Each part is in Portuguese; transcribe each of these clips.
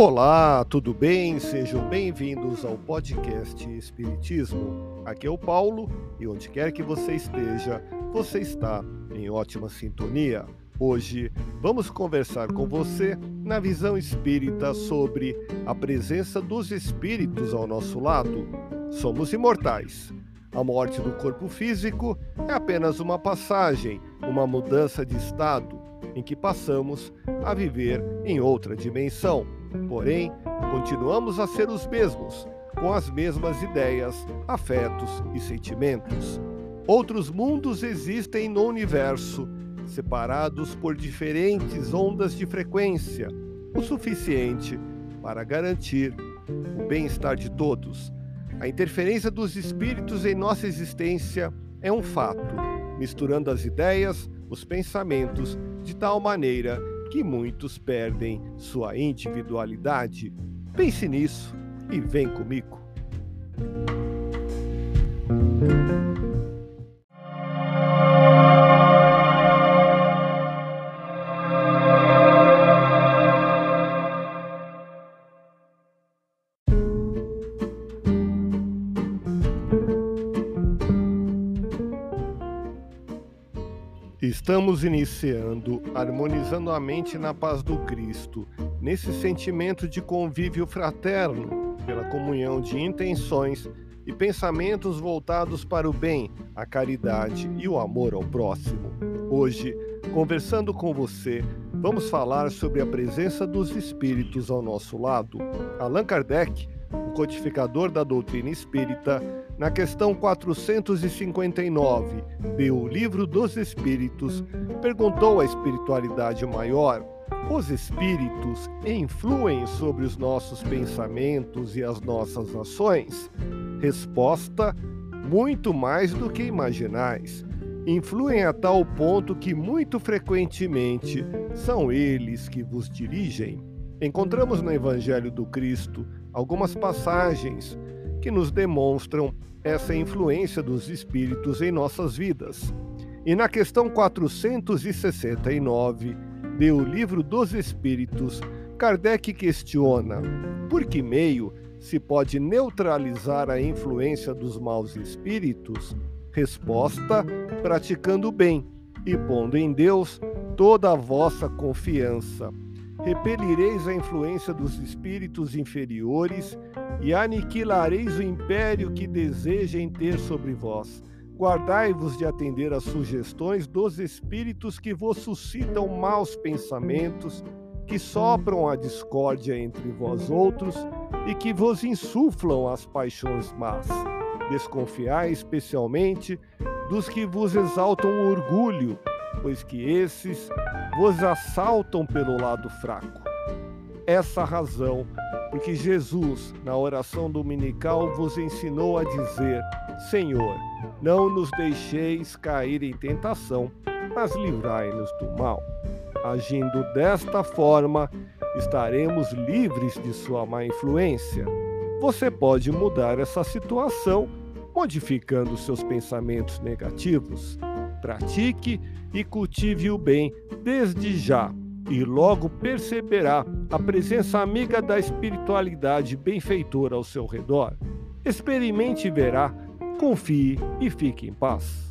Olá, tudo bem? Sejam bem-vindos ao podcast Espiritismo. Aqui é o Paulo e onde quer que você esteja, você está em ótima sintonia. Hoje vamos conversar com você na visão espírita sobre a presença dos espíritos ao nosso lado. Somos imortais. A morte do corpo físico é apenas uma passagem, uma mudança de estado em que passamos a viver em outra dimensão. Porém, continuamos a ser os mesmos, com as mesmas ideias, afetos e sentimentos. Outros mundos existem no universo, separados por diferentes ondas de frequência, o suficiente para garantir o bem-estar de todos. A interferência dos espíritos em nossa existência é um fato, misturando as ideias, os pensamentos, de tal maneira que muitos perdem sua individualidade. Pense nisso e vem comigo. Estamos iniciando harmonizando a mente na paz do Cristo, nesse sentimento de convívio fraterno, pela comunhão de intenções e pensamentos voltados para o bem, a caridade e o amor ao próximo. Hoje, conversando com você, vamos falar sobre a presença dos espíritos ao nosso lado. Allan Kardec, o codificador da doutrina espírita, na questão 459 do Livro dos Espíritos, perguntou à espiritualidade maior: os espíritos influem sobre os nossos pensamentos e as nossas ações? Resposta: muito mais do que imaginais. Influem a tal ponto que muito frequentemente são eles que vos dirigem. Encontramos no Evangelho do Cristo algumas passagens que nos demonstram essa influência dos espíritos em nossas vidas. E na questão 469 do Livro dos Espíritos, Kardec questiona: por que meio se pode neutralizar a influência dos maus espíritos? Resposta: praticando o bem e pondo em Deus toda a vossa confiança. Repelireis a influência dos espíritos inferiores e aniquilareis o império que desejem ter sobre vós. Guardai-vos de atender às sugestões dos espíritos que vos suscitam maus pensamentos, que sopram a discórdia entre vós outros e que vos insuflam as paixões más. Desconfiai especialmente dos que vos exaltam o orgulho, pois que esses vos assaltam pelo lado fraco. Essa razão porque Jesus, na oração dominical, vos ensinou a dizer: Senhor, não nos deixeis cair em tentação, mas livrai-nos do mal. Agindo desta forma, estaremos livres de sua má influência. Você pode mudar essa situação modificando seus pensamentos negativos. Pratique e cultive o bem desde já e logo perceberá a presença amiga da espiritualidade benfeitora ao seu redor. Experimente e verá, confie e fique em paz.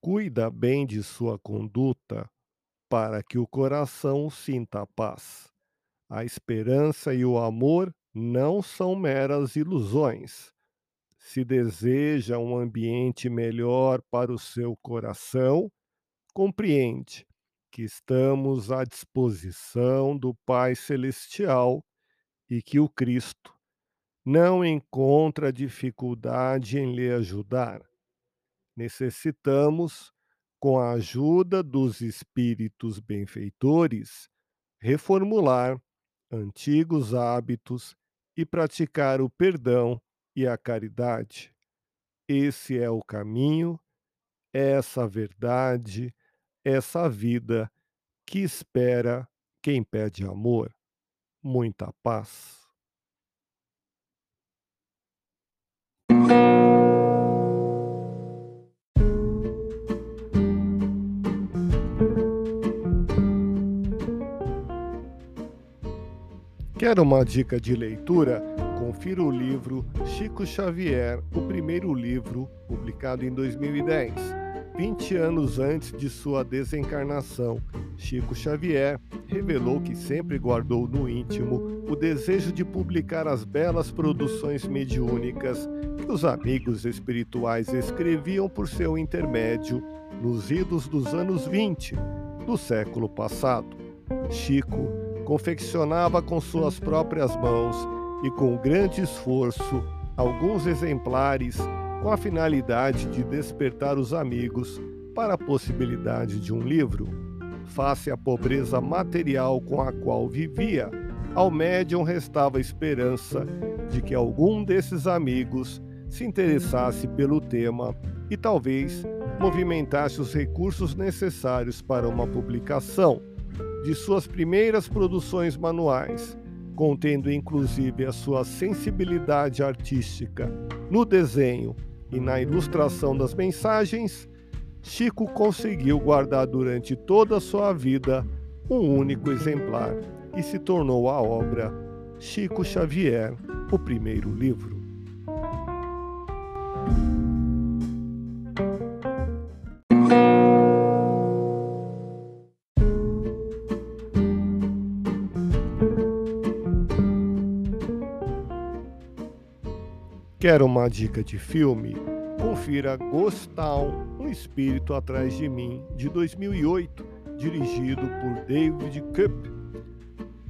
Cuida bem de sua conduta para que o coração sinta paz. A esperança e o amor não são meras ilusões. Se deseja um ambiente melhor para o seu coração, compreende que estamos à disposição do Pai Celestial e que o Cristo não encontra dificuldade em lhe ajudar. Necessitamos, com a ajuda dos espíritos benfeitores, reformular antigos hábitos e praticar o perdão e a caridade. Esse é o caminho, essa verdade, essa vida que espera quem pede amor. Muita paz. Quer uma dica de leitura? Confira o livro Chico Xavier, o primeiro livro, publicado em 2010. 20 anos antes de sua desencarnação, Chico Xavier revelou que sempre guardou no íntimo o desejo de publicar as belas produções mediúnicas que os amigos espirituais escreviam por seu intermédio nos idos dos anos 20 do século passado. Chico confeccionava com suas próprias mãos e com grande esforço alguns exemplares com a finalidade de despertar os amigos para a possibilidade de um livro. Face à pobreza material com a qual vivia, ao médium restava a esperança de que algum desses amigos se interessasse pelo tema e talvez movimentasse os recursos necessários para uma publicação de suas primeiras produções manuais, contendo inclusive a sua sensibilidade artística no desenho e na ilustração das mensagens, Chico conseguiu guardar durante toda a sua vida um único exemplar e se tornou a obra Chico Xavier, o primeiro livro. Quer uma dica de filme? Confira Ghost Town, Um Espírito Atrás de Mim, de 2008, dirigido por David Cup.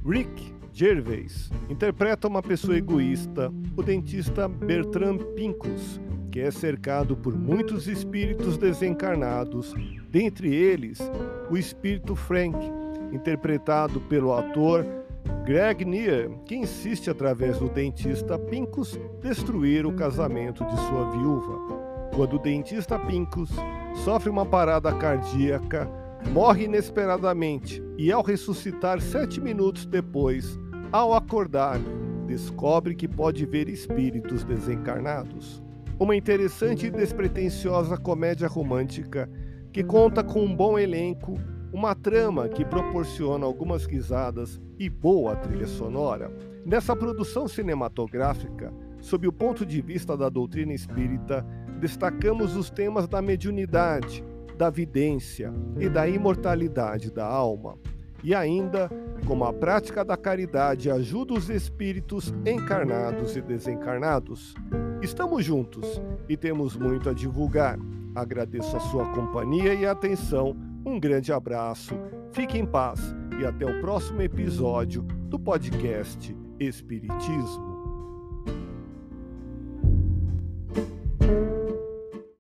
Rick Gervais interpreta uma pessoa egoísta, o dentista Bertrand Pincus, que é cercado por muitos espíritos desencarnados, dentre eles o espírito Frank, interpretado pelo ator Greg Near, que insiste através do dentista Pincus destruir o casamento de sua viúva. Quando o dentista Pincus sofre uma parada cardíaca, morre inesperadamente e, ao ressuscitar sete minutos depois, ao acordar, descobre que pode ver espíritos desencarnados. Uma interessante e despretensiosa comédia romântica que conta com um bom elenco uma trama que proporciona algumas risadas e boa trilha sonora. Nessa produção cinematográfica, sob o ponto de vista da doutrina espírita, destacamos os temas da mediunidade, da vidência e da imortalidade da alma. E ainda, como a prática da caridade ajuda os espíritos encarnados e desencarnados. Estamos juntos e temos muito a divulgar. Agradeço a sua companhia e atenção um grande abraço, fique em paz e até o próximo episódio do podcast Espiritismo.